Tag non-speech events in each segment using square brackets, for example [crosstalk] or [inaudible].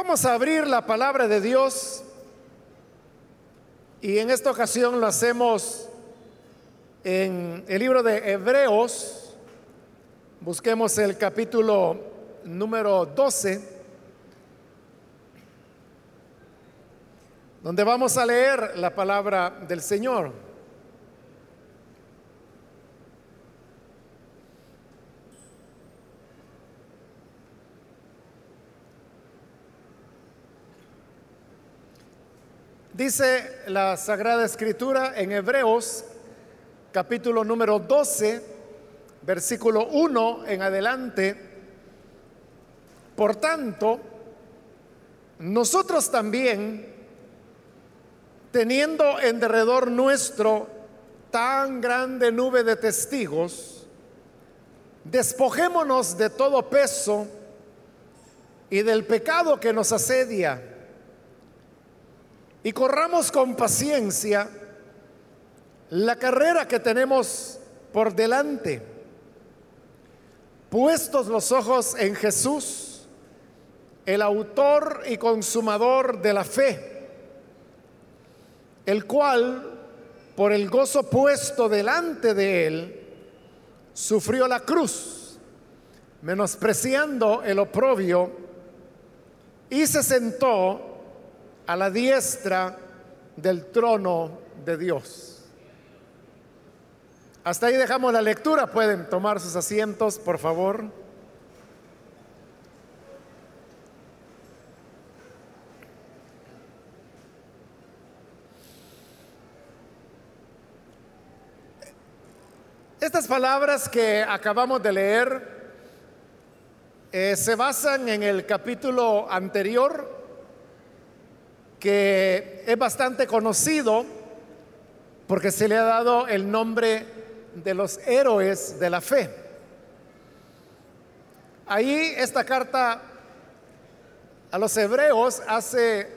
Vamos a abrir la palabra de Dios y en esta ocasión lo hacemos en el libro de Hebreos. Busquemos el capítulo número 12, donde vamos a leer la palabra del Señor. Dice la Sagrada Escritura en Hebreos capítulo número 12, versículo 1 en adelante. Por tanto, nosotros también, teniendo en derredor nuestro tan grande nube de testigos, despojémonos de todo peso y del pecado que nos asedia y corramos con paciencia la carrera que tenemos por delante, puestos los ojos en Jesús, el autor y consumador de la fe, el cual, por el gozo puesto delante de él, sufrió la cruz, menospreciando el oprobio, y se sentó a la diestra del trono de Dios. Hasta ahí dejamos la lectura. Pueden tomar sus asientos, por favor. Estas palabras que acabamos de leer eh, se basan en el capítulo anterior que es bastante conocido porque se le ha dado el nombre de los héroes de la fe. Ahí esta carta a los hebreos hace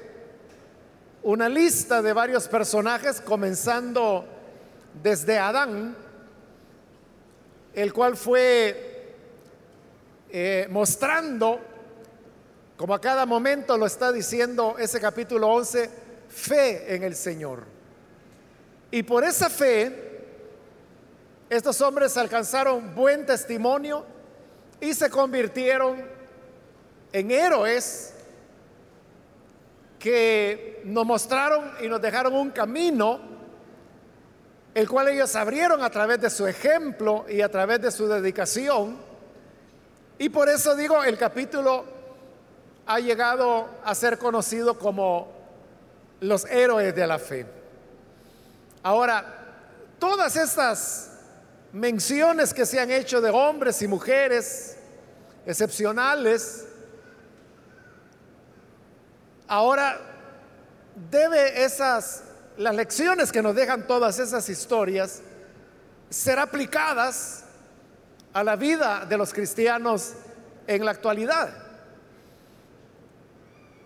una lista de varios personajes, comenzando desde Adán, el cual fue eh, mostrando como a cada momento lo está diciendo ese capítulo 11, fe en el Señor. Y por esa fe, estos hombres alcanzaron buen testimonio y se convirtieron en héroes que nos mostraron y nos dejaron un camino, el cual ellos abrieron a través de su ejemplo y a través de su dedicación. Y por eso digo, el capítulo ha llegado a ser conocido como los héroes de la fe. Ahora, todas estas menciones que se han hecho de hombres y mujeres excepcionales, ahora debe esas, las lecciones que nos dejan todas esas historias, ser aplicadas a la vida de los cristianos en la actualidad.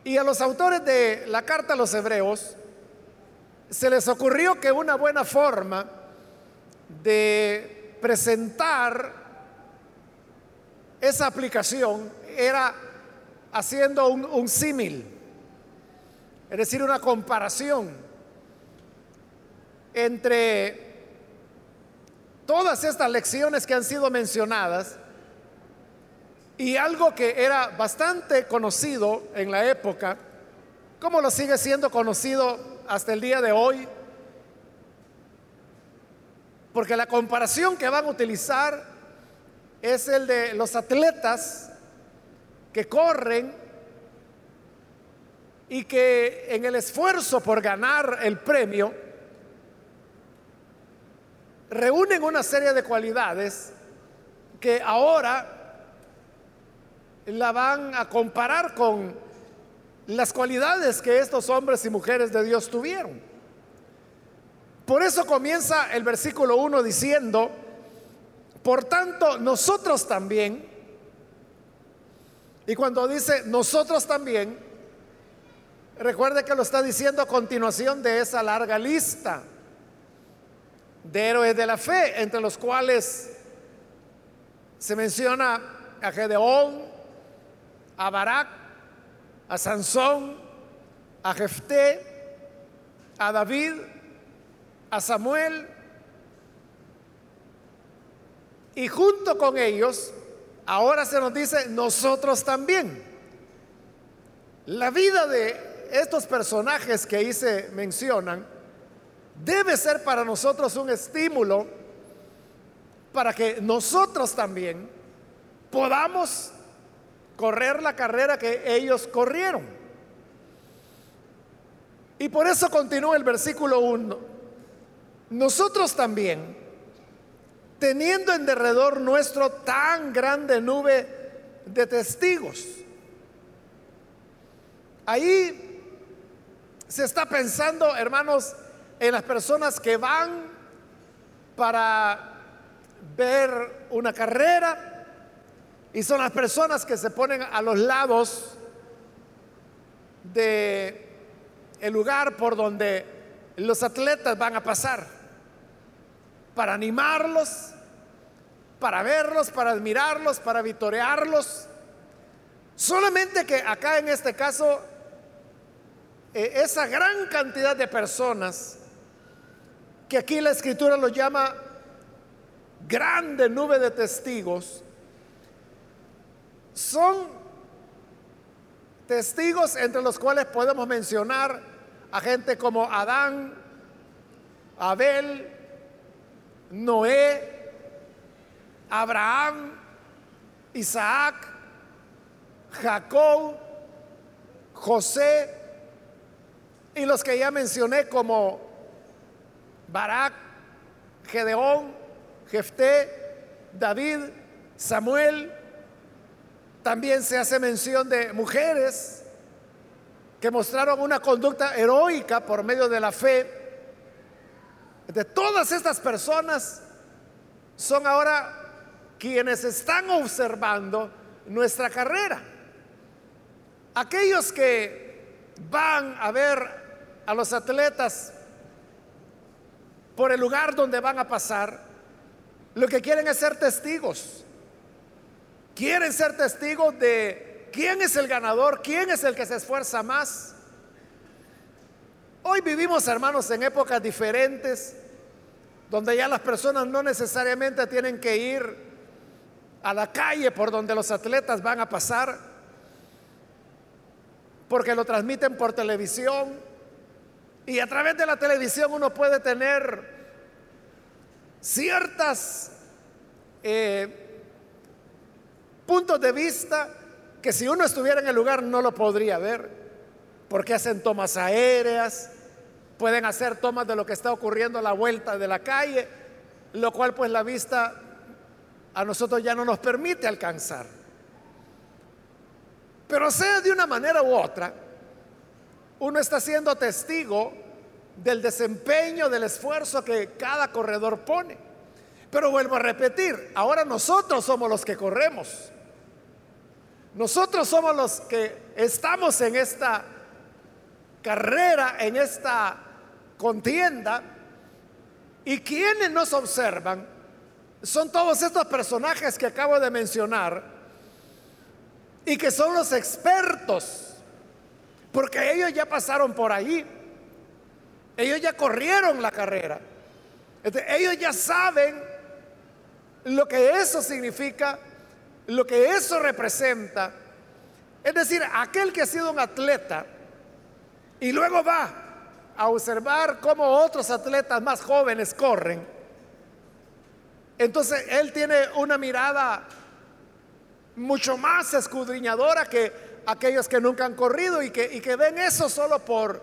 Y a los autores de la carta a los hebreos se les ocurrió que una buena forma de presentar esa aplicación era haciendo un, símil, es decir, una comparación entre todas estas lecciones que han sido mencionadas y algo que era bastante conocido en la época, como lo sigue siendo conocido hasta el día de hoy, porque la comparación que van a utilizar es el de los atletas que corren y que en el esfuerzo por ganar el premio reúnen una serie de cualidades que ahora la van a comparar con las cualidades que estos hombres y mujeres de Dios tuvieron. Por eso comienza el versículo 1 diciendo, por tanto, nosotros también, y cuando dice nosotros también, recuerde que lo está diciendo a continuación de esa larga lista de héroes de la fe, entre los cuales se menciona a Gedeón, a Barak, a Sansón, a Jefté, a David, a Samuel, y junto con ellos, ahora se nos dice, nosotros también. La vida de estos personajes que ahí se mencionan debe ser para nosotros un estímulo para que nosotros también podamos correr la carrera que ellos corrieron. Y por eso continúa el versículo 1. Nosotros también, teniendo en derredor nuestro tan grande nube de testigos, ahí se está pensando, hermanos, en las personas que van para ver una carrera, y son las personas que se ponen a los lados de el lugar por donde los atletas van a pasar para animarlos, para verlos, para admirarlos, para vitorearlos. Solamente que acá en este caso, eh, esa gran cantidad de personas, que aquí la escritura lo llama grande nube de testigos, son testigos entre los cuales podemos mencionar a gente como Adán, Abel, Noé, Abraham, Isaac, Jacob, José y los que ya mencioné como Barak, Gedeón, Jefté, David, Samuel, también se hace mención de mujeres que mostraron una conducta heroica por medio de la fe. De todas estas personas son ahora quienes están observando nuestra carrera. Aquellos que van a ver a los atletas por el lugar donde van a pasar, lo que quieren es ser testigos quieren ser testigos de quién es el ganador, quién es el que se esfuerza más. Hoy vivimos, hermanos, en épocas diferentes, donde ya las personas no necesariamente tienen que ir a la calle por donde los atletas van a pasar, porque lo transmiten por televisión. Y a través de la televisión uno puede tener ciertas eh, puntos de vista que si uno estuviera en el lugar no lo podría ver, porque hacen tomas aéreas, pueden hacer tomas de lo que está ocurriendo a la vuelta de la calle, lo cual pues la vista a nosotros ya no nos permite alcanzar. Pero sea de una manera u otra, uno está siendo testigo del desempeño, del esfuerzo que cada corredor pone. Pero vuelvo a repetir, ahora nosotros somos los que corremos. Nosotros somos los que estamos en esta carrera, en esta contienda, y quienes nos observan son todos estos personajes que acabo de mencionar y que son los expertos, porque ellos ya pasaron por ahí, ellos ya corrieron la carrera, ellos ya saben lo que eso significa lo que eso representa, es decir, aquel que ha sido un atleta y luego va a observar cómo otros atletas más jóvenes corren, entonces él tiene una mirada mucho más escudriñadora que aquellos que nunca han corrido y que, y que ven eso solo por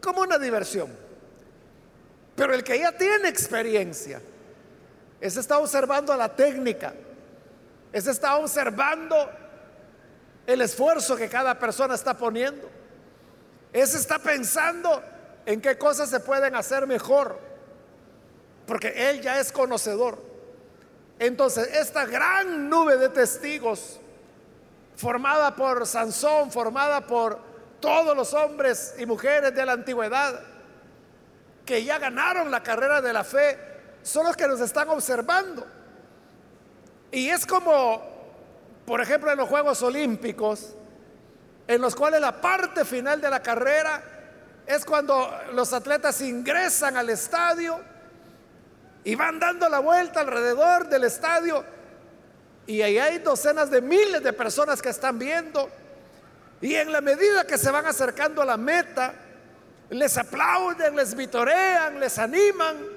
como una diversión. Pero el que ya tiene experiencia, ese está observando la técnica, ese está observando el esfuerzo que cada persona está poniendo. Ese está pensando en qué cosas se pueden hacer mejor. Porque él ya es conocedor. Entonces, esta gran nube de testigos, formada por Sansón, formada por todos los hombres y mujeres de la antigüedad, que ya ganaron la carrera de la fe, son los que nos están observando. Y es como, por ejemplo, en los Juegos Olímpicos, en los cuales la parte final de la carrera es cuando los atletas ingresan al estadio y van dando la vuelta alrededor del estadio y ahí hay docenas de miles de personas que están viendo y en la medida que se van acercando a la meta, les aplauden, les vitorean, les animan.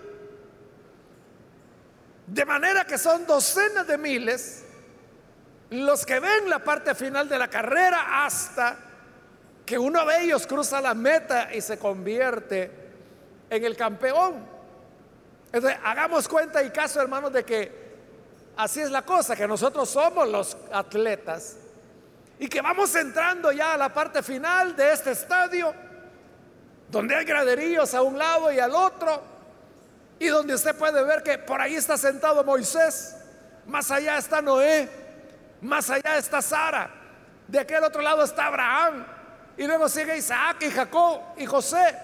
De manera que son docenas de miles los que ven la parte final de la carrera hasta que uno de ellos cruza la meta y se convierte en el campeón. Entonces, hagamos cuenta y caso, hermanos, de que así es la cosa, que nosotros somos los atletas y que vamos entrando ya a la parte final de este estadio, donde hay graderíos a un lado y al otro, y donde usted puede ver que por ahí está sentado Moisés, más allá está Noé, más allá está Sara, de aquel otro lado está Abraham, y luego sigue Isaac y Jacob y José,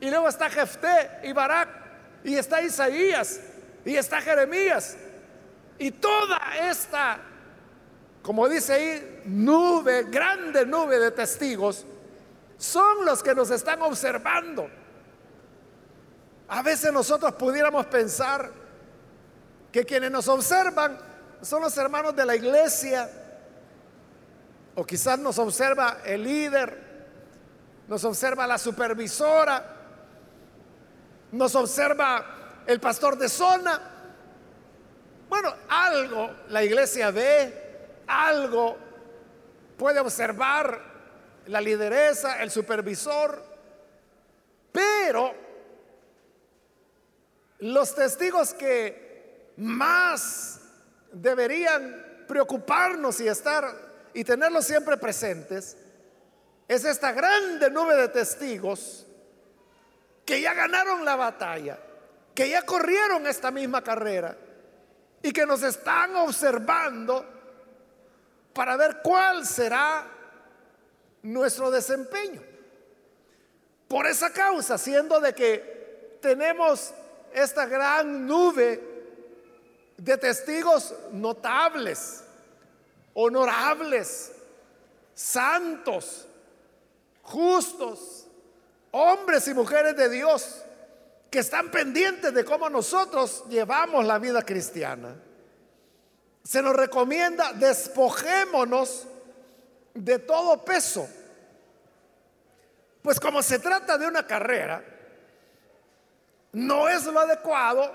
y luego está Jefté y Barak, y está Isaías, y está Jeremías, y toda esta como dice ahí, nube, grande nube de testigos, son los que nos están observando. A veces nosotros pudiéramos pensar que quienes nos observan son los hermanos de la iglesia, o quizás nos observa el líder, nos observa la supervisora, nos observa el pastor de zona. Bueno, algo la iglesia ve, algo puede observar la lideresa, el supervisor, pero los testigos que más deberían preocuparnos y estar y tenerlos siempre presentes es esta grande nube de testigos que ya ganaron la batalla, que ya corrieron esta misma carrera y que nos están observando para ver cuál será nuestro desempeño. Por esa causa, siendo de que tenemos esta gran nube de testigos notables, honorables, santos, justos, hombres y mujeres de Dios, que están pendientes de cómo nosotros llevamos la vida cristiana se nos recomienda despojémonos de todo peso. Pues como se trata de una carrera, no es lo adecuado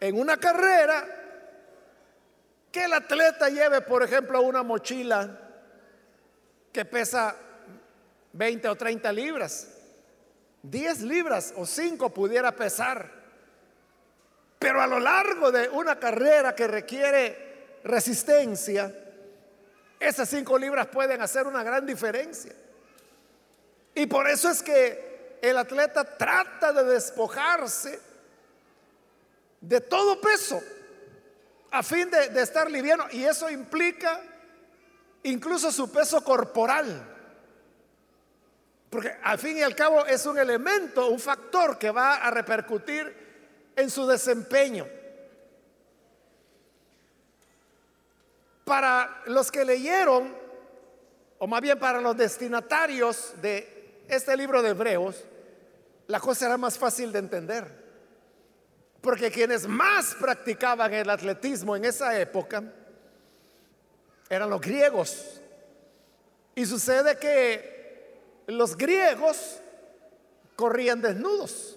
en una carrera que el atleta lleve, por ejemplo, una mochila que pesa 20 o 30 libras. 10 libras o 5 pudiera pesar. Pero a lo largo de una carrera que requiere resistencia, esas cinco libras pueden hacer una gran diferencia. Y por eso es que el atleta trata de despojarse de todo peso a fin de, estar liviano. Y eso implica incluso su peso corporal. Porque al fin y al cabo es un elemento, un factor que va a repercutir en su desempeño. Para los que leyeron, o más bien para los destinatarios de este libro de Hebreos, la cosa era más fácil de entender. Porque quienes más practicaban el atletismo en esa época eran los griegos. Y sucede que los griegos corrían desnudos.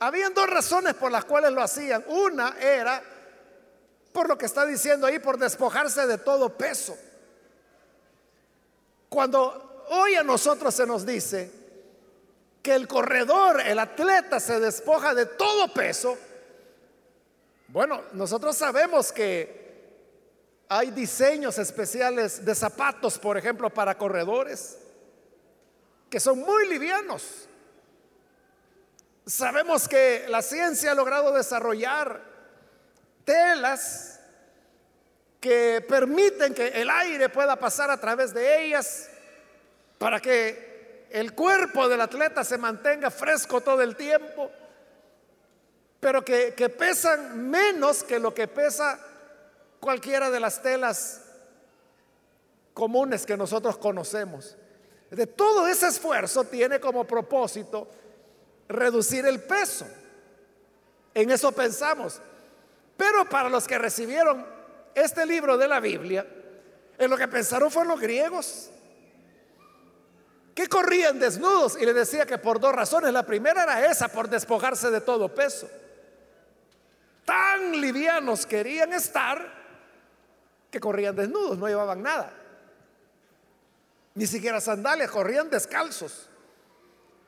Habían dos razones por las cuales lo hacían. Una era por lo que está diciendo ahí, por despojarse de todo peso. Cuando hoy a nosotros se nos dice que el corredor, el atleta se despoja de todo peso, bueno, nosotros sabemos que hay diseños especiales de zapatos, por ejemplo, para corredores, que son muy livianos. Sabemos que la ciencia ha logrado desarrollar telas que permiten que el aire pueda pasar a través de ellas para que el cuerpo del atleta se mantenga fresco todo el tiempo, pero que, que pesan menos que lo que pesa cualquiera de las telas comunes que nosotros conocemos. De todo ese esfuerzo tiene como propósito reducir el peso. En eso pensamos. Pero para los que recibieron este libro de la Biblia, en lo que pensaron fueron los griegos, que corrían desnudos y le decía que por dos razones. La primera era esa, por despojarse de todo peso. Tan livianos querían estar que corrían desnudos, no llevaban nada. Ni siquiera sandalias, corrían descalzos.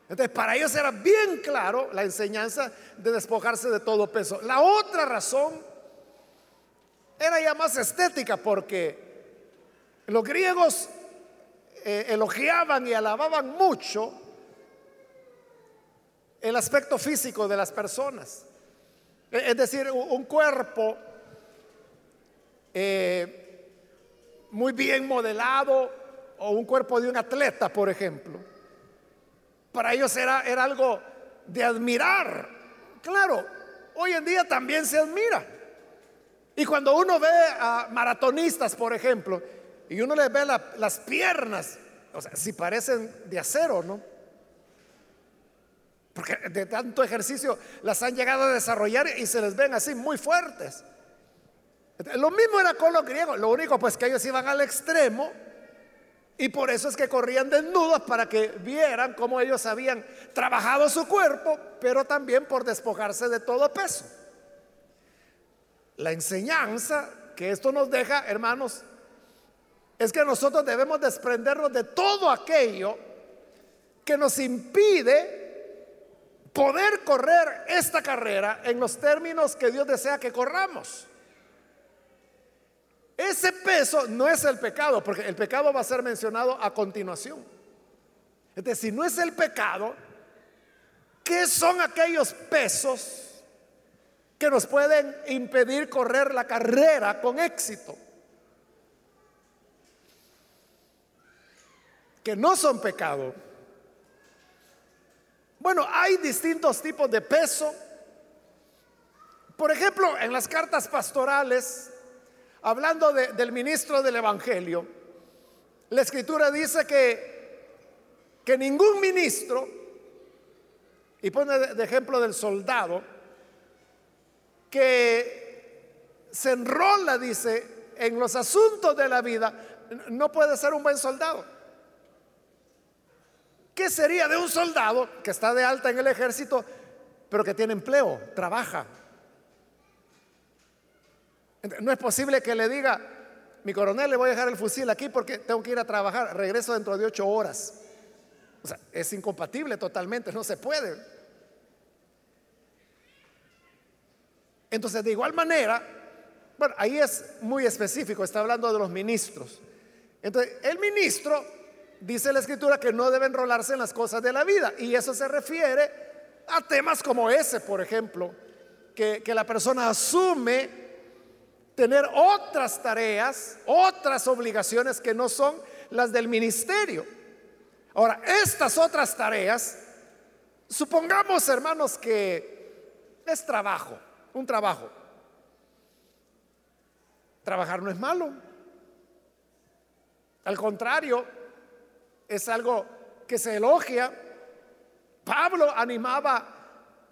Entonces, para ellos era bien claro la enseñanza de despojarse de todo peso. La otra razón era ya más estética, porque los griegos eh, elogiaban y alababan mucho el aspecto físico de las personas. E, es decir, un cuerpo eh, muy bien modelado o un cuerpo de un atleta, por ejemplo para ellos era, era algo de admirar. Claro, hoy en día también se admira. Y cuando uno ve a maratonistas, por ejemplo, y uno les ve las piernas, o sea, si parecen de acero, ¿no? Porque de tanto ejercicio las han llegado a desarrollar y se les ven así muy fuertes. Lo mismo era con los griegos, lo único pues que ellos iban al extremo y por eso es que corrían desnudos para que vieran cómo ellos habían trabajado su cuerpo, pero también por despojarse de todo peso. La enseñanza que esto nos deja, hermanos, es que nosotros debemos desprendernos de todo aquello que nos impide poder correr esta carrera en los términos que Dios desea que corramos. Ese peso no es el pecado, porque el pecado va a ser mencionado a continuación. Es decir, si no es el pecado, ¿qué son aquellos pesos que nos pueden impedir correr la carrera con éxito? Que no son pecado. Bueno, hay distintos tipos de peso. Por ejemplo, en las cartas pastorales hablando del ministro del Evangelio, la escritura dice que, que ningún ministro, y pone de ejemplo del soldado, que se enrola, dice, en los asuntos de la vida, no puede ser un buen soldado. ¿Qué sería de un soldado que está de alta en el ejército, pero que tiene empleo, trabaja, no es posible que le diga, mi coronel, le voy a dejar el fusil aquí porque tengo que ir a trabajar, regreso dentro de ocho horas. O sea, es incompatible totalmente, no se puede. Entonces, de igual manera, bueno, ahí es muy específico, está hablando de los ministros. Entonces, el ministro dice la escritura que no debe enrolarse en las cosas de la vida. Y eso se refiere a temas como ese, por ejemplo, que, que la persona asume tener otras tareas, otras obligaciones que no son las del ministerio. Ahora, estas otras tareas, supongamos, hermanos, que es trabajo, un trabajo. Trabajar no es malo. Al contrario, es algo que se elogia. Pablo animaba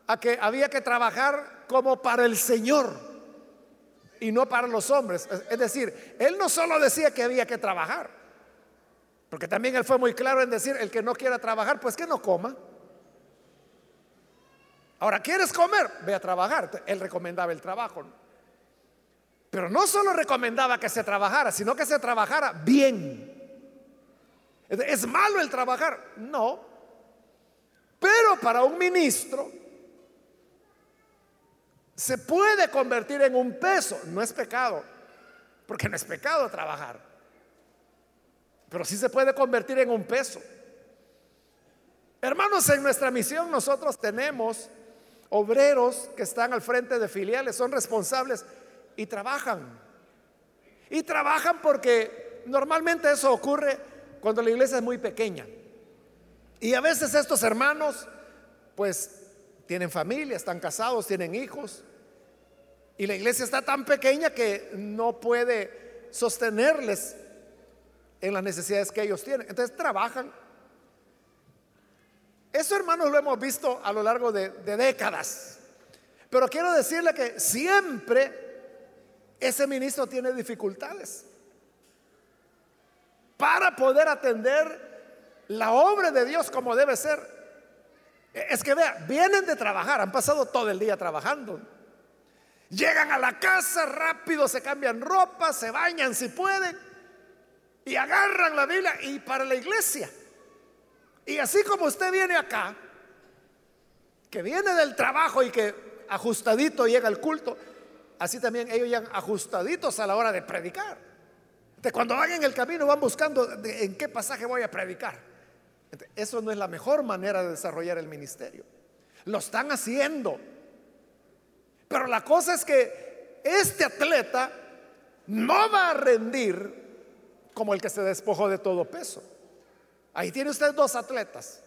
a que había que trabajar como para el Señor y no para los hombres. Es decir, él no solo decía que había que trabajar, porque también él fue muy claro en decir, el que no quiera trabajar, pues que no coma. Ahora, ¿quieres comer? Ve a trabajar. Él recomendaba el trabajo. Pero no solo recomendaba que se trabajara, sino que se trabajara bien. ¿Es malo el trabajar? No. Pero para un ministro se puede convertir en un peso. No es pecado, porque no es pecado trabajar. Pero sí se puede convertir en un peso. Hermanos, en nuestra misión nosotros tenemos obreros que están al frente de filiales, son responsables y trabajan. Y trabajan porque normalmente eso ocurre cuando la iglesia es muy pequeña. Y a veces estos hermanos, pues tienen familia, están casados, tienen hijos. Y la iglesia está tan pequeña que no puede sostenerles en las necesidades que ellos tienen. Entonces trabajan. Eso, hermanos, lo hemos visto a lo largo de, de décadas. Pero quiero decirle que siempre ese ministro tiene dificultades para poder atender la obra de Dios como debe ser. Es que vea, vienen de trabajar, han pasado todo el día trabajando. Llegan a la casa rápido, se cambian ropa, se bañan si pueden y agarran la Biblia y para la iglesia. Y así como usted viene acá, que viene del trabajo y que ajustadito llega al culto, así también ellos llegan ajustaditos a la hora de predicar. Cuando van en el camino van buscando en qué pasaje voy a predicar. Eso no es la mejor manera de desarrollar el ministerio. Lo están haciendo. Pero la cosa es que este atleta no va a rendir como el que se despojó de todo peso. Ahí tiene usted dos atletas.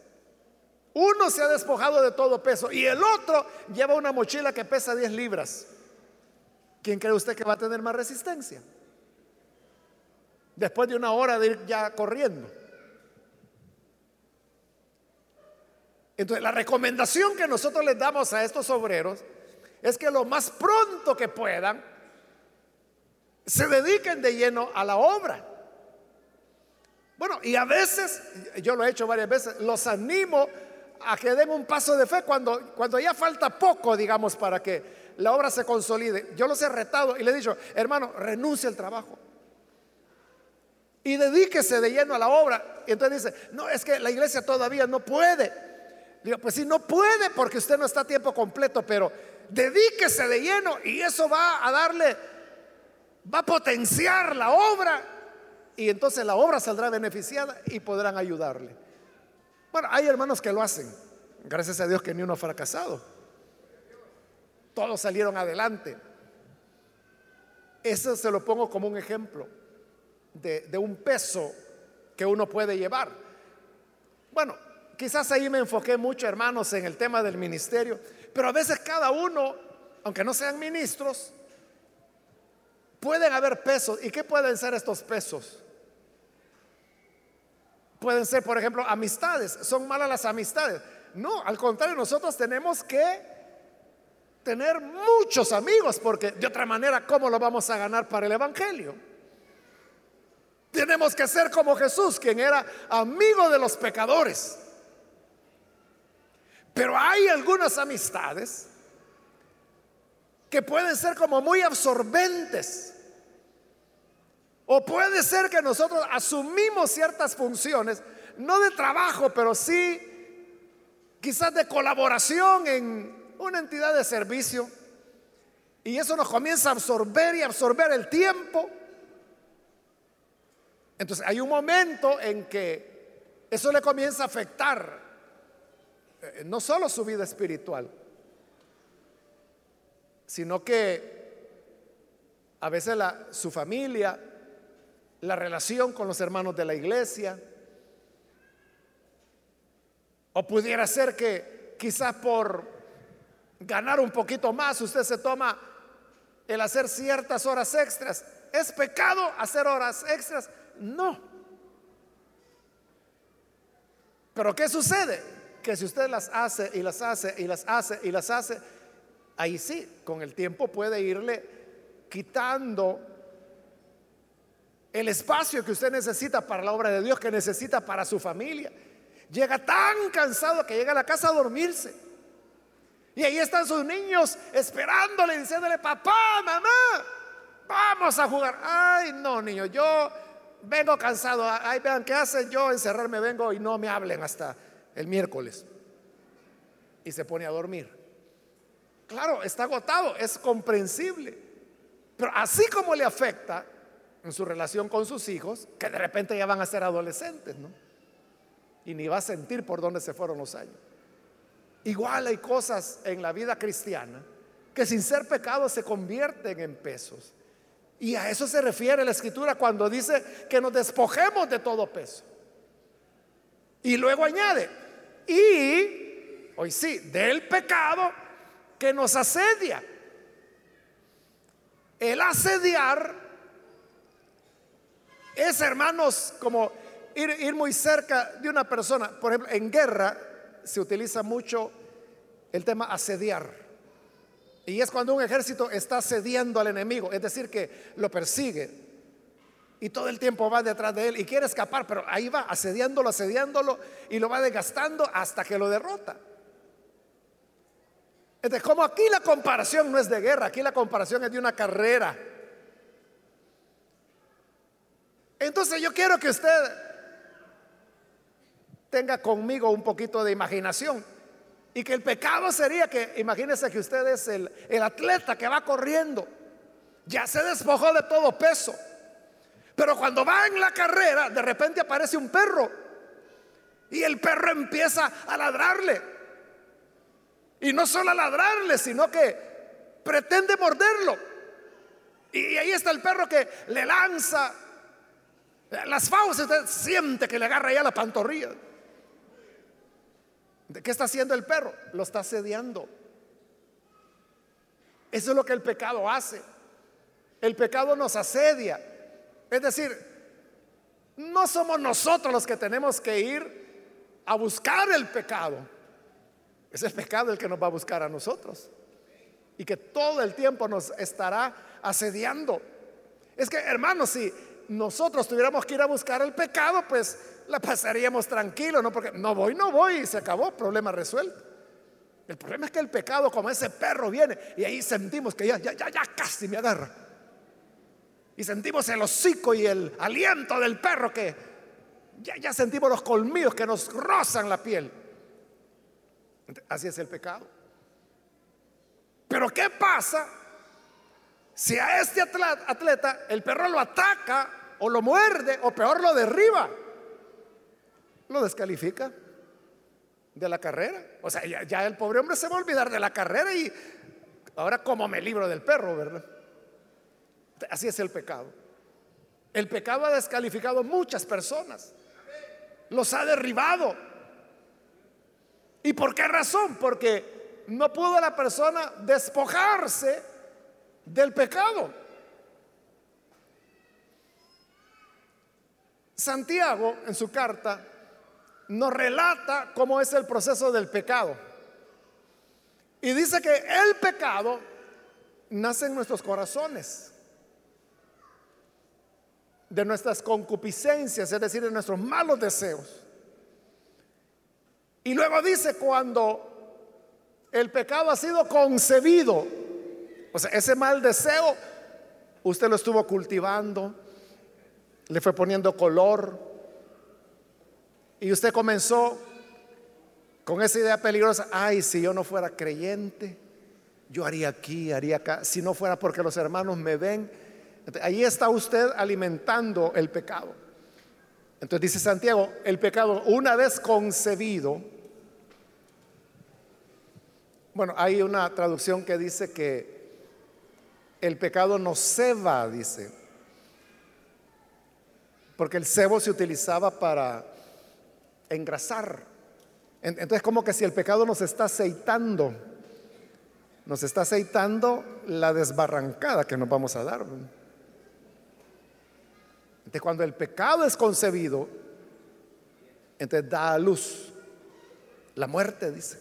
Uno se ha despojado de todo peso y el otro lleva una mochila que pesa 10 libras. ¿Quién cree usted que va a tener más resistencia? Después de una hora de ir ya corriendo. Entonces, la recomendación que nosotros les damos a estos obreros es que lo más pronto que puedan se dediquen de lleno a la obra. Bueno, y a veces, yo lo he hecho varias veces, los animo a que den un paso de fe cuando, cuando ya falta poco, digamos, para que la obra se consolide. Yo los he retado y le he dicho, hermano, renuncie al trabajo. Y dedíquese de lleno a la obra. Y entonces dice, no, es que la iglesia todavía no puede. Digo, pues si no puede porque usted no está a tiempo completo, pero dedíquese de lleno y eso va a darle, va a potenciar la obra y entonces la obra saldrá beneficiada y podrán ayudarle. Bueno, hay hermanos que lo hacen. Gracias a Dios que ni uno ha fracasado. Todos salieron adelante. Eso se lo pongo como un ejemplo de, un peso que uno puede llevar. Bueno, quizás ahí me enfoqué mucho, hermanos, en el tema del ministerio, pero a veces cada uno, aunque no sean ministros, pueden haber pesos. ¿Y qué pueden ser estos pesos? Pueden ser, por ejemplo, amistades. ¿Son malas las amistades? No, al contrario, nosotros tenemos que tener muchos amigos, porque de otra manera, ¿cómo lo vamos a ganar para el Evangelio? Tenemos que ser como Jesús, quien era amigo de los pecadores. Pero hay algunas amistades que pueden ser como muy absorbentes. O puede ser que nosotros asumimos ciertas funciones, no de trabajo, pero sí quizás de colaboración en una entidad de servicio. Y eso nos comienza a absorber y absorber el tiempo. Entonces hay un momento en que eso le comienza a afectar eh, no solo su vida espiritual, sino que a veces su familia, la relación con los hermanos de la iglesia. O pudiera ser que quizás por ganar un poquito más usted se toma el hacer ciertas horas extras. ¿Es pecado hacer horas extras? No. Pero ¿qué sucede? Que si usted las hace y las hace y las hace y las hace, ahí sí, con el tiempo puede irle quitando el espacio que usted necesita para la obra de Dios, que necesita para su familia. Llega tan cansado que llega a la casa a dormirse. Y ahí están sus niños esperándole, diciéndole, papá, mamá, vamos a jugar. Ay, no, niño, yo vengo cansado. Ay, vean qué hacen yo, encerrarme vengo y no me hablen hasta el miércoles. Y se pone a dormir. Claro, está agotado, es comprensible. Pero así como le afecta, en su relación con sus hijos, que de repente ya van a ser adolescentes, ¿no? Y ni va a sentir por dónde se fueron los años. Igual hay cosas en la vida cristiana que sin ser pecado se convierten en pesos. Y a eso se refiere la escritura cuando dice que nos despojemos de todo peso. Y luego añade, y, hoy sí, del pecado que nos asedia. El asediar Es, hermanos, como ir, muy cerca de una persona. Por ejemplo, en guerra se utiliza mucho el tema asediar. Y es cuando un ejército está asediando al enemigo, es decir, que lo persigue y todo el tiempo va detrás de él y quiere escapar, pero ahí va asediándolo, asediándolo y lo va desgastando hasta que lo derrota. Entonces, como aquí la comparación no es de guerra, aquí la comparación es de una carrera. Entonces yo quiero que usted tenga conmigo un poquito de imaginación. Y que el pecado sería que, imagínese que usted es el, el atleta que va corriendo. Ya se despojó de todo peso. Pero cuando va en la carrera, de repente aparece un perro. Y el perro empieza a ladrarle. Y no solo a ladrarle, sino que pretende morderlo. Y ahí está el perro que le lanza las fauces. Usted siente que le agarra ya la pantorrilla. ¿De qué está haciendo el perro? Lo está asediando. Eso es lo que el pecado hace. El pecado nos asedia. Es decir, no somos nosotros los que tenemos que ir a buscar el pecado. Es el pecado el que nos va a buscar a nosotros. Y que todo el tiempo nos estará asediando. Es que, hermanos, si nosotros tuviéramos que ir a buscar el pecado, pues la pasaríamos tranquilo, ¿no? Porque no voy, no voy y se acabó, problema resuelto. El problema es que el pecado, como ese perro, viene y ahí sentimos que ya, ya, ya, ya casi me agarra. Y sentimos el hocico y el aliento del perro que ya, ya sentimos los colmillos que nos rozan la piel. Así es el pecado. Pero ¿qué pasa si a este atleta el perro lo ataca o lo muerde o peor lo derriba? Lo descalifica de la carrera. O sea, ya, el pobre hombre se va a olvidar de la carrera y ahora como me libro del perro, ¿verdad? Así es el pecado. El pecado ha descalificado muchas personas. Los ha derribado. ¿Y por qué razón? Porque no pudo la persona despojarse del pecado. Santiago, en su carta, nos relata cómo es el proceso del pecado. Y dice que el pecado nace en nuestros corazones, de nuestras concupiscencias, es decir, de nuestros malos deseos. Y luego dice cuando el pecado ha sido concebido, o sea, ese mal deseo, usted lo estuvo cultivando, le fue poniendo color, y usted comenzó con esa idea peligrosa, ay, si yo no fuera creyente, yo haría aquí, haría acá, si no fuera porque los hermanos me ven. ahí está usted alimentando el pecado. Entonces dice Santiago, el pecado una vez concebido, bueno, hay una traducción que dice que el pecado no ceba, dice, porque el cebo se utilizaba para engrasar. Entonces como que si el pecado nos está aceitando, nos está aceitando la desbarrancada que nos vamos a dar. Entonces cuando el pecado es concebido, entonces da a luz la muerte, dice.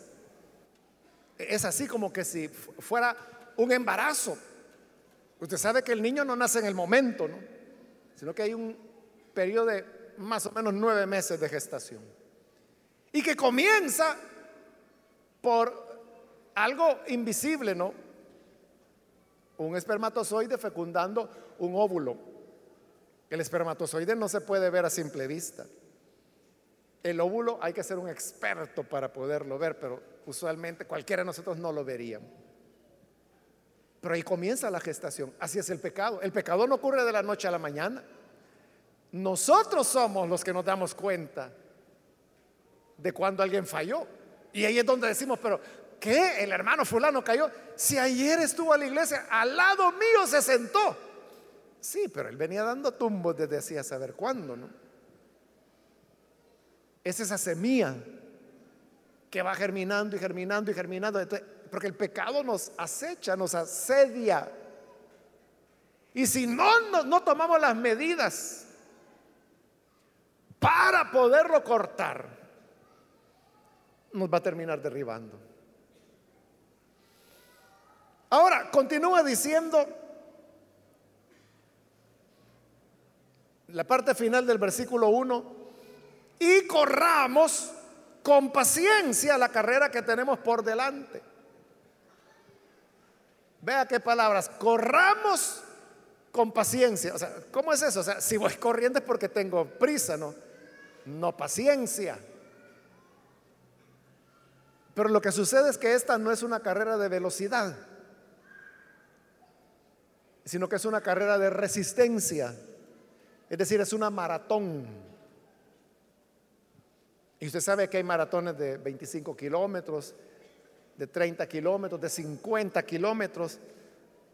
Es así como que si fuera un embarazo. Usted sabe que el niño no nace en el momento, ¿no? Sino que hay un periodo de más o menos nueve meses de gestación y que comienza por algo invisible, ¿no? Un espermatozoide fecundando un óvulo. El espermatozoide no se puede ver a simple vista. El óvulo hay que ser un experto para poderlo ver, pero usualmente cualquiera de nosotros no lo veríamos. Pero ahí comienza la gestación. Así es el pecado. El pecado no ocurre de la noche a la mañana. Nosotros somos los que nos damos cuenta de cuando alguien falló. Y ahí es donde decimos, pero ¿qué? El hermano fulano cayó. Si ayer estuvo a la iglesia, al lado mío se sentó. Sí, pero él venía dando tumbos desde hacía saber cuándo, ¿no? Es esa semilla que va germinando y germinando y germinando. porque el pecado nos acecha, nos asedia. Y si no, no tomamos las medidas para poderlo cortar, nos va a terminar derribando. Ahora, continúa diciendo la parte final del versículo 1, y corramos con paciencia la carrera que tenemos por delante. Vea qué palabras, corramos con paciencia. O sea, ¿cómo es eso? O sea, si voy [laughs] corriendo es porque tengo prisa, ¿no? No paciencia. Pero lo que sucede es que esta no es una carrera de velocidad, sino que es una carrera de resistencia. Es decir, es una maratón. Y usted sabe que hay maratones de 25 kilómetros, de 30 kilómetros, de 50 kilómetros.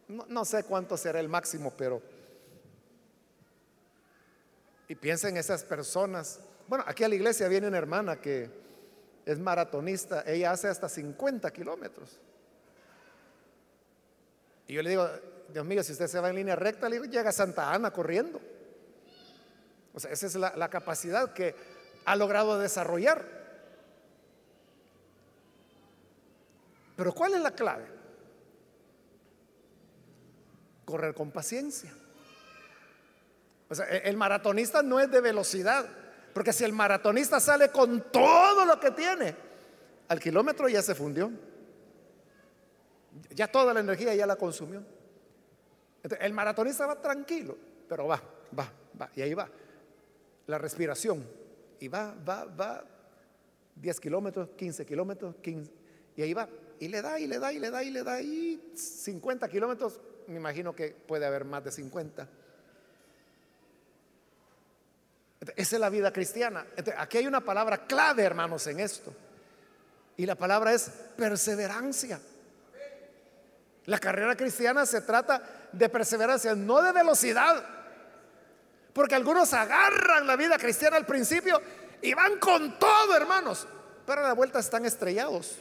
No, sé cuánto será el máximo, pero... Y piensa en esas personas. Bueno, aquí a la iglesia viene una hermana que es maratonista. Ella hace hasta 50 kilómetros. Y yo le digo, Dios mío, si usted se va en línea recta, llega a Santa Ana corriendo. O sea, esa es la, capacidad que ha logrado desarrollar. Pero ¿cuál es la clave? Correr con paciencia. O sea, e, el maratonista no es de velocidad, porque si el maratonista sale con todo lo que tiene, al kilómetro ya se fundió. Ya toda la energía ya la consumió. el maratonista va tranquilo, pero va, va, va, y ahí va la respiración. Y va, va, va, 10 kilómetros, 15 kilómetros, 15, y ahí va. Y le da, y le da, y le da, y le da, y 50 kilómetros, me imagino que puede haber más de 50. Esa es la vida cristiana. Aquí hay una palabra clave, hermanos, en esto. Y la palabra es perseverancia. La carrera cristiana se trata de perseverancia, no de velocidad. Porque algunos agarran la vida cristiana al principio y van con todo, hermanos. Pero a la vuelta están estrellados.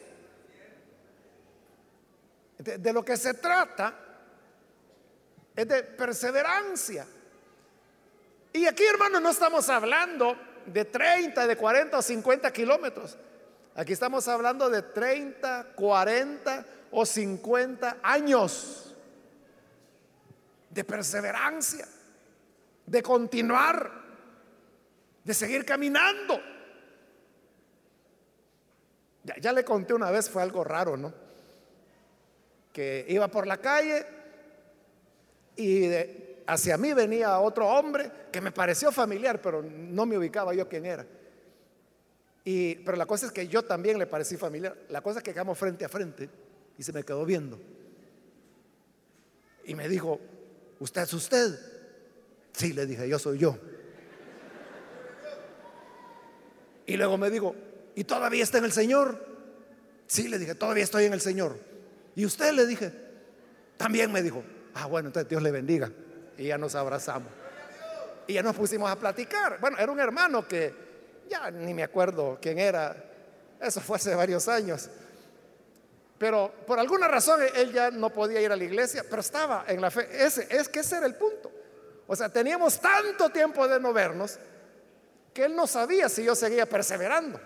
De, lo que se trata es de perseverancia. Y aquí, hermanos, no estamos hablando de 30, de 40 o 50 kilómetros. Aquí estamos hablando de 30, 40 o 50 años de perseverancia de continuar, de seguir caminando. Ya, le conté una vez, fue algo raro, ¿no? Que iba por la calle y hacia mí venía otro hombre que me pareció familiar, pero no me ubicaba yo quién era. Y, pero la cosa es que yo también le parecí familiar. La cosa es que quedamos frente a frente y se me quedó viendo. Y me dijo, ¿usted es usted? Sí, le dije, yo soy yo. Y luego me dijo, ¿y todavía está en el Señor? Sí, le dije, todavía estoy en el Señor. ¿Y usted le dije? También me dijo, ah, bueno, entonces Dios le bendiga. Y ya nos abrazamos. Y ya nos pusimos a platicar. Bueno, era un hermano que ya ni me acuerdo quién era. Eso fue hace varios años. Pero por alguna razón él ya no podía ir a la iglesia, pero estaba en la fe. Ese, es que ese era el punto. O sea, teníamos tanto tiempo de no vernos que él no sabía si yo seguía perseverando.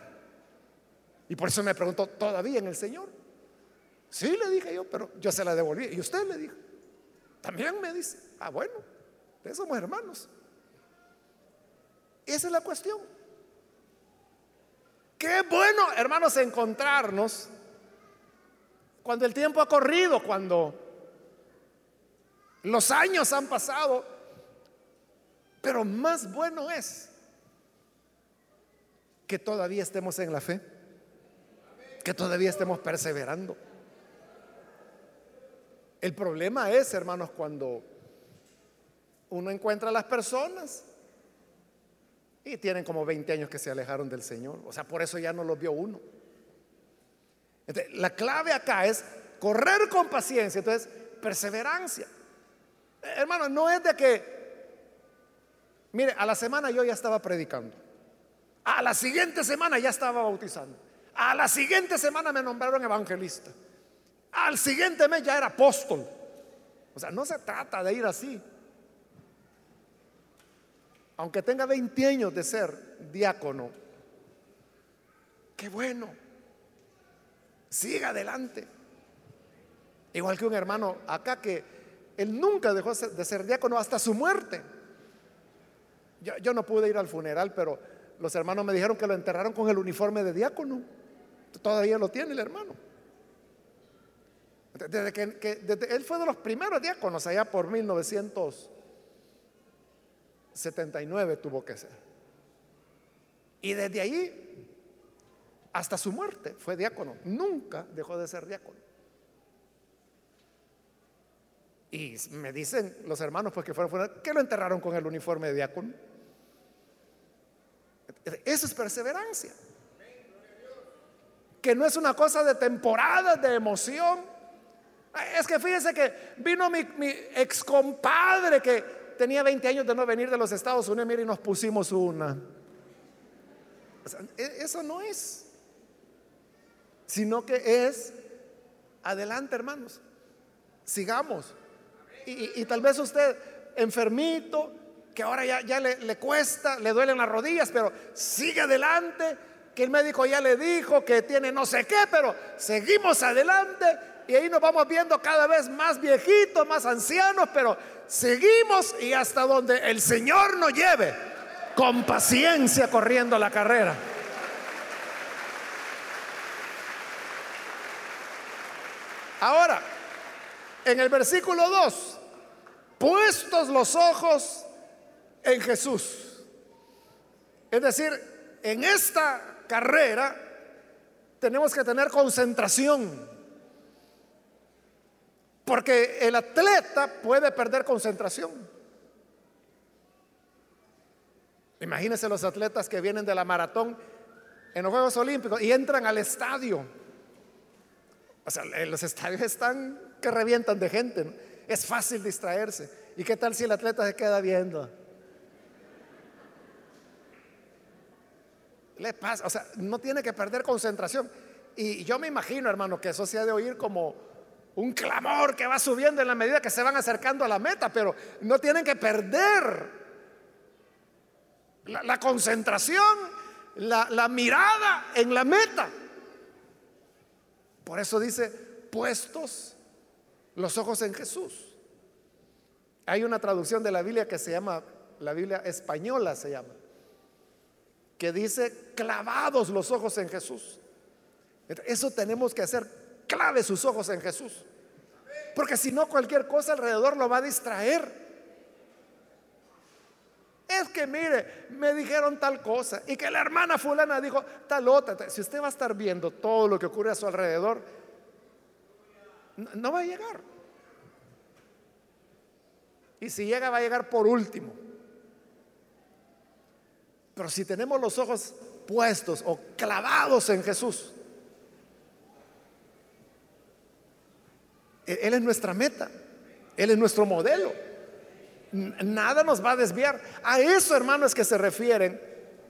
Y por eso me preguntó, ¿todavía en el Señor? Sí, le dije yo, pero yo se la devolví. Y usted le dijo, también me dice, ah, bueno, somos hermanos. Esa es la cuestión. Qué bueno, hermanos, encontrarnos cuando el tiempo ha corrido, cuando los años han pasado pero más bueno es que todavía estemos en la fe, que todavía estemos perseverando. El problema es, hermanos, cuando uno encuentra a las personas y tienen como 20 años que se alejaron del Señor. O sea, por eso ya no los vio uno. la clave acá es correr con paciencia, entonces perseverancia. Hermano, no es de que Mire, a la semana yo ya estaba predicando. A la siguiente semana ya estaba bautizando. A la siguiente semana me nombraron evangelista. Al siguiente mes ya era apóstol. O sea, no se trata de ir así. Aunque tenga 20 años de ser diácono, qué bueno, siga adelante. Igual que un hermano acá que él nunca dejó de ser diácono hasta su muerte. Yo, no pude ir al funeral, pero los hermanos me dijeron que lo enterraron con el uniforme de diácono. Todavía lo tiene el hermano. Desde que, él fue de los primeros diáconos allá por 1979 tuvo que ser. Y desde ahí hasta su muerte fue diácono. Nunca dejó de ser diácono. Y me dicen los hermanos pues que fueron que lo enterraron con el uniforme de diácono. Eso es perseverancia. Que no es una cosa de temporada, de emoción. Es que fíjese que vino mi, ex compadre que tenía 20 años de no venir de los Estados Unidos, y nos pusimos una. E, eso no es, sino que es, adelante hermanos, sigamos. Y, tal vez usted enfermito, que ahora ya, le, cuesta, le duelen las rodillas, pero sigue adelante, que el médico ya le dijo que tiene no sé qué, pero seguimos adelante y ahí nos vamos viendo cada vez más viejitos, más ancianos, pero seguimos y hasta donde el Señor nos lleve, con paciencia corriendo la carrera. Ahora, en el versículo 2, puestos los ojos en Jesús. Es decir, en esta carrera tenemos que tener concentración. Porque el atleta puede perder concentración. Imagínense los atletas que vienen de la maratón en los Juegos Olímpicos y entran al estadio. O sea, los estadios están que revientan de gente. Es fácil distraerse. ¿Y qué tal si el atleta se queda viendo? Le pasa, o sea, no tiene que perder concentración. Y yo me imagino, hermano, que eso se ha de oír como un clamor que va subiendo en la medida que se van acercando a la meta, pero no tienen que perder la, concentración, la, la mirada en la meta. Por eso dice, puestos los ojos en Jesús. Hay una traducción de la Biblia que se llama, la Biblia española se llama, que dice clavados los ojos en Jesús. Eso tenemos que hacer, clave sus ojos en Jesús. Porque si no, cualquier cosa alrededor lo va a distraer. Es que mire, me dijeron tal cosa y que la hermana fulana dijo tal otra. Si usted va a estar viendo todo lo que ocurre a su alrededor, no, va a llegar. Y si llega, va a llegar por último. Pero si tenemos los ojos puestos o clavados en Jesús, Él es nuestra meta. Él es nuestro modelo. Nada nos va a desviar. A eso, hermanos, que se refieren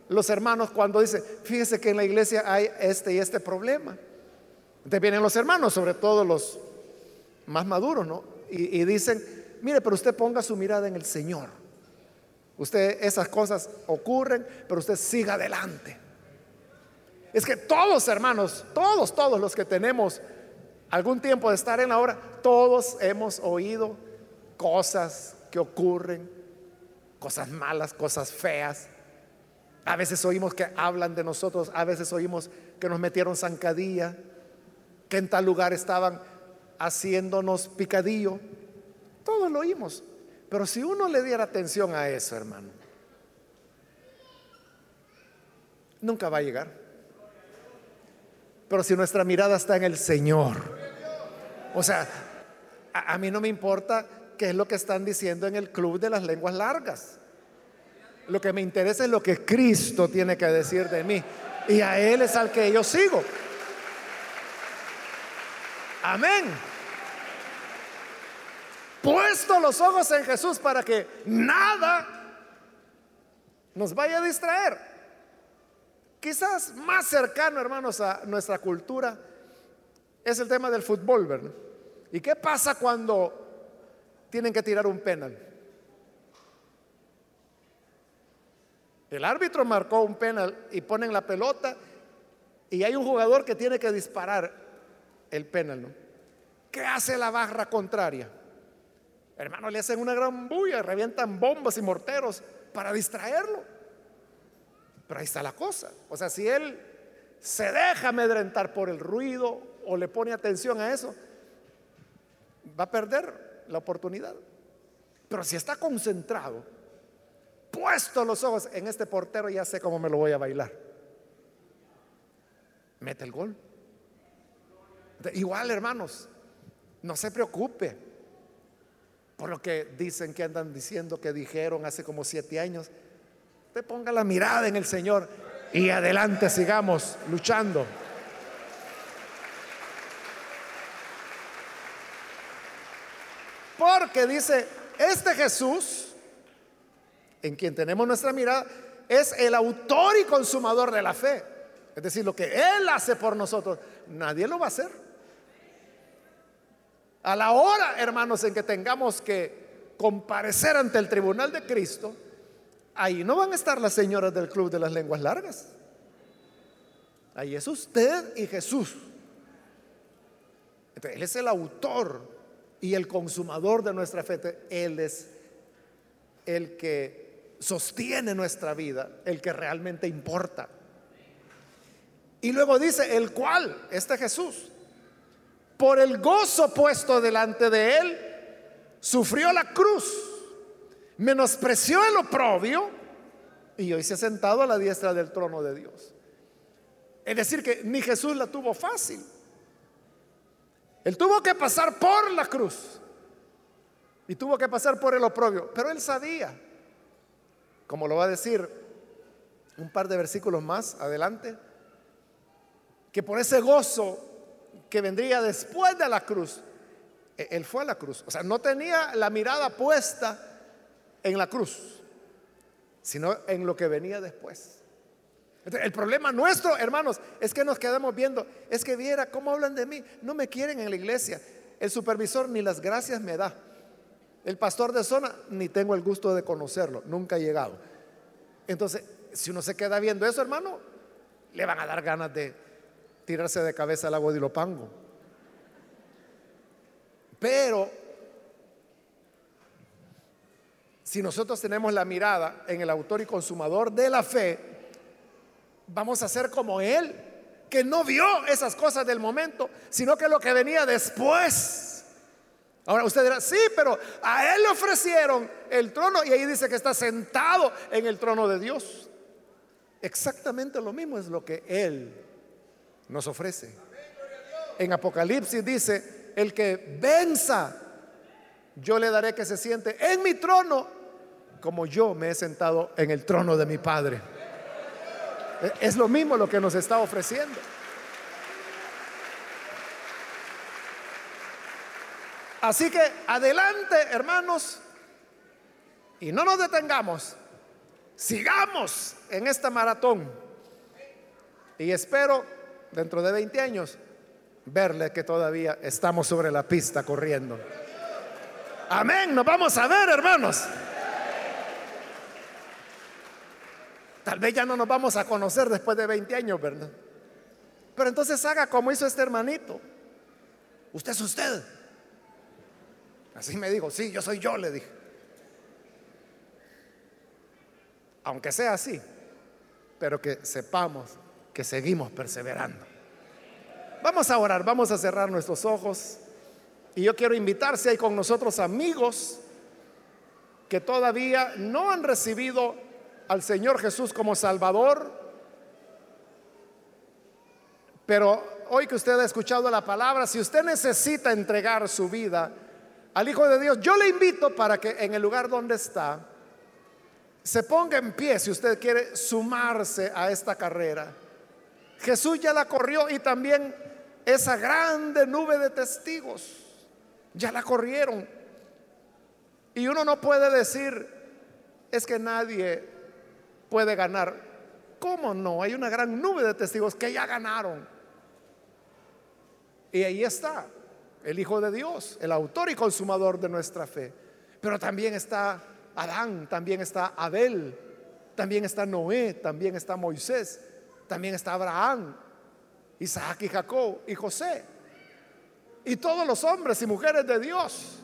los hermanos cuando dicen, fíjese que en la iglesia hay este y este problema. Entonces vienen los hermanos, sobre todo los más maduros, ¿no? Y, y dicen, mire, pero usted ponga su mirada en el Señor. Usted, esas cosas ocurren, pero usted siga adelante. Es que todos, hermanos, todos, todos los que tenemos algún tiempo de estar en la hora, todos hemos oído cosas que ocurren, cosas malas, cosas feas. A veces oímos que hablan de nosotros, a veces oímos que nos metieron zancadilla, que en tal lugar estaban haciéndonos picadillo. Todos lo oímos. Pero si uno le diera atención a eso, hermano, nunca va a llegar. Pero si nuestra mirada está en el Señor, o sea, a, mí no me importa qué es lo que están diciendo en el club de las lenguas largas. Lo que me interesa es lo que Cristo tiene que decir de mí. Y a Él es al que yo sigo. Amén. Puesto los ojos en Jesús para que nada nos vaya a distraer. Quizás más cercano, hermanos, a nuestra cultura es el tema del fútbol, ¿verdad? ¿Y qué pasa cuando tienen que tirar un penal? El árbitro marcó un penal y ponen la pelota y hay un jugador que tiene que disparar el penal. ¿no? ¿Qué hace la barra contraria? Hermano, le hacen una gran bulla, revientan bombas y morteros para distraerlo. Pero ahí está la cosa. O sea, si él se deja amedrentar por el ruido o le pone atención a eso, va a perder la oportunidad. Pero si está concentrado, puesto los ojos en este portero, ya sé cómo me lo voy a bailar. Mete el gol. Igual, hermanos, no se preocupe por lo que dicen que andan diciendo que dijeron hace como siete años. Usted ponga la mirada en el Señor y adelante sigamos luchando. Dice, este Jesús, en quien tenemos nuestra mirada, es el autor y consumador de la fe. Es decir, lo que Él hace por nosotros, nadie lo va a hacer. A la hora, hermanos, en que tengamos que comparecer ante el tribunal de Cristo, ahí no van a estar las señoras del Club de las Lenguas Largas. Ahí es usted y Jesús. él es el autor y el consumador de nuestra fe. Él es el que sostiene nuestra vida, el que realmente importa. Y luego dice, el cual, este Jesús, por el gozo puesto delante de él, sufrió la cruz, menospreció el oprobio y hoy se ha sentado a la diestra del trono de Dios. Es decir, que ni Jesús la tuvo fácil. Él tuvo que pasar por la cruz y tuvo que pasar por el oprobio, pero él sabía, como lo va a decir un par de versículos más adelante, que por ese gozo que vendría después de la cruz, e-, él fue a la cruz. O sea, no tenía la mirada puesta en la cruz, sino en lo que venía después. El problema nuestro, hermanos, es que nos quedamos viendo, es que viera cómo hablan de mí, no me quieren en la iglesia. El supervisor ni las gracias me da. El pastor de zona ni tengo el gusto de conocerlo, nunca ha llegado. Entonces, si uno se queda viendo eso, hermano, le van a dar ganas de tirarse de cabeza al agua de Ilopango. Pero si nosotros tenemos la mirada en el autor y consumador de la fe, vamos a ser como Él, que no vio esas cosas del momento, sino que lo que venía después. Ahora usted dirá, sí, pero a Él le ofrecieron el trono y ahí dice que está sentado en el trono de Dios. Exactamente lo mismo es lo que Él nos ofrece. En Apocalipsis dice, el que venza, yo le daré que se siente en mi trono como yo me he sentado en el trono de mi Padre. Es lo mismo lo que nos está ofreciendo. Así que adelante, hermanos, y no nos detengamos. Sigamos en esta maratón. Y espero dentro de 20 años verle que todavía estamos sobre la pista corriendo. Amén, nos vamos a ver, hermanos. Tal vez ya no nos vamos a conocer después de 20 años, ¿verdad? Pero entonces haga como hizo este hermanito. Usted es usted. Así me dijo, sí, yo soy yo, le dije. Aunque sea así, pero que sepamos que seguimos perseverando. Vamos a orar, vamos a cerrar nuestros ojos. Y yo quiero invitar si hay con nosotros amigos que todavía no han recibido al Señor Jesús como Salvador, pero hoy que usted ha escuchado la palabra, si usted necesita entregar su vida al Hijo de Dios, yo le invito para que en el lugar donde está, se ponga en pie si usted quiere sumarse a esta carrera. Jesús ya la corrió y también esa grande nube de testigos ya la corrieron. Y uno no puede decir, es que nadie puede ganar. ¿Cómo no? Hay una gran nube de testigos que ya ganaron. Y ahí está el Hijo de Dios, el autor y consumador de nuestra fe. Pero también está Adán, también está Abel, también está Noé, también está Moisés, también está Abraham, Isaac y Jacob y José. Y todos los hombres y mujeres de Dios.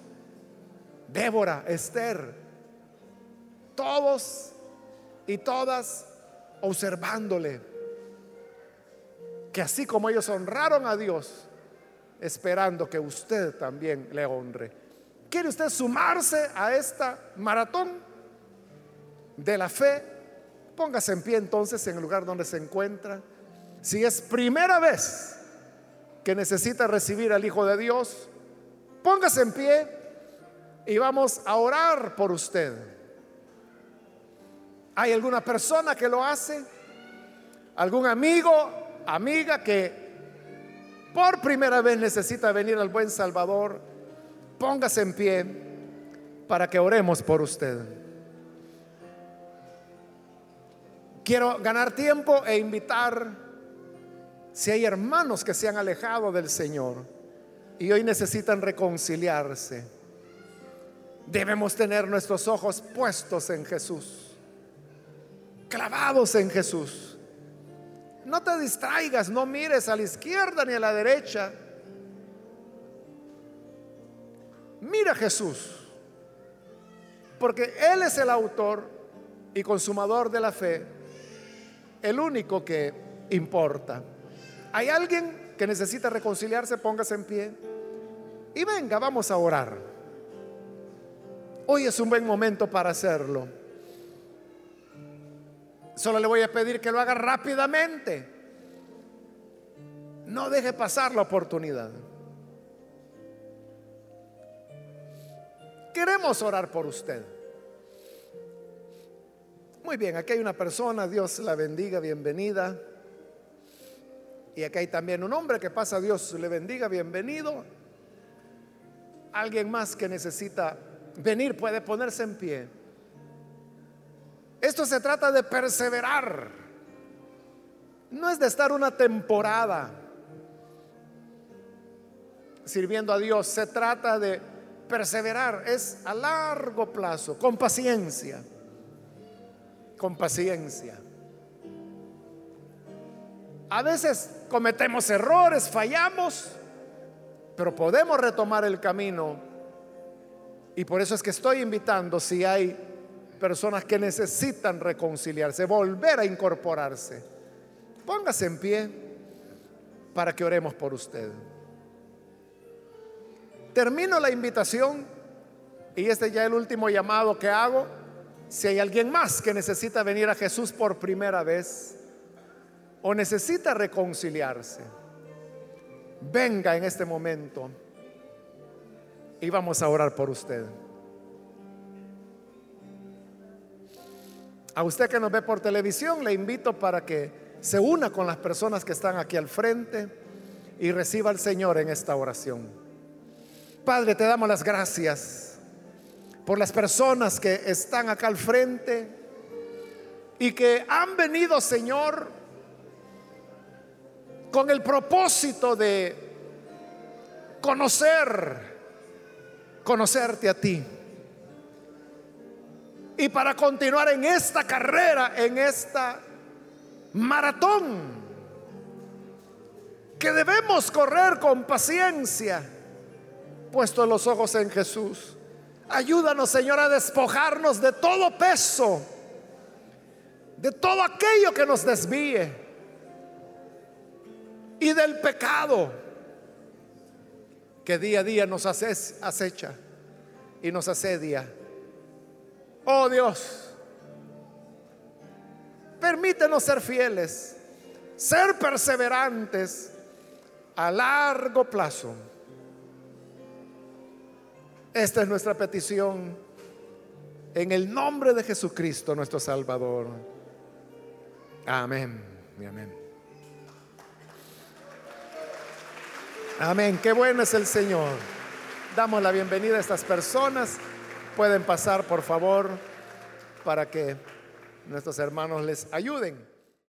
Débora, Esther, todos y todas observándole. Que así como ellos honraron a Dios, esperando que usted también le honre. ¿Quiere usted sumarse a esta maratón de la fe? Póngase en pie entonces en el lugar donde se encuentra. Si es primera vez que necesita recibir al Hijo de Dios, póngase en pie y vamos a orar por usted. ¿Hay alguna persona que lo hace? ¿Algún amigo, amiga que por primera vez necesita venir al buen Salvador? Póngase en pie para que oremos por usted. Quiero ganar tiempo e invitar, si hay hermanos que se han alejado del Señor y hoy necesitan reconciliarse, debemos tener nuestros ojos puestos en Jesús, clavados en Jesús. No te distraigas, no mires a la izquierda ni a la derecha. Mira a Jesús, porque Él es el autor y consumador de la fe el único que importa. ¿Hay alguien que necesita reconciliarse? Póngase en pie. Y venga, vamos a orar. Hoy es un buen momento para hacerlo. Solo le voy a pedir que lo haga rápidamente. No deje pasar la oportunidad. Queremos orar por usted. Muy bien, aquí hay una persona, Dios la bendiga, bienvenida. Y aquí hay también un hombre que pasa, Dios le bendiga, bienvenido. Alguien más que necesita venir puede ponerse en pie. Esto se trata de perseverar. No es de estar una temporada sirviendo a Dios. Se trata de perseverar. Es a largo plazo, con paciencia con paciencia. A veces cometemos errores, fallamos, pero podemos retomar el camino. Y por eso es que estoy invitando, si hay personas que necesitan reconciliarse, volver a incorporarse, póngase en pie para que oremos por usted. Termino la invitación y este ya es el último llamado que hago. Si hay alguien más que necesita venir a Jesús por primera vez o necesita reconciliarse, venga en este momento y vamos a orar por usted. A usted que nos ve por televisión, le invito para que se una con las personas que están aquí al frente y reciba al Señor en esta oración. Padre, te damos las gracias por las personas que están acá al frente y que han venido, Señor, con el propósito de conocer, conocerte a ti. Y para continuar en esta carrera, en esta maratón, que debemos correr con paciencia, puesto los ojos en Jesús. Ayúdanos, Señor, a despojarnos de todo peso, de todo aquello que nos desvíe y del pecado que día a día nos acecha y nos asedia. Oh Dios, permítenos ser fieles, ser perseverantes a largo plazo esta es nuestra petición en el nombre de Jesucristo, nuestro Salvador. Amén y amén. Amén. Qué bueno es el Señor. Damos la bienvenida a estas personas. Pueden pasar, por favor, para que nuestros hermanos les ayuden.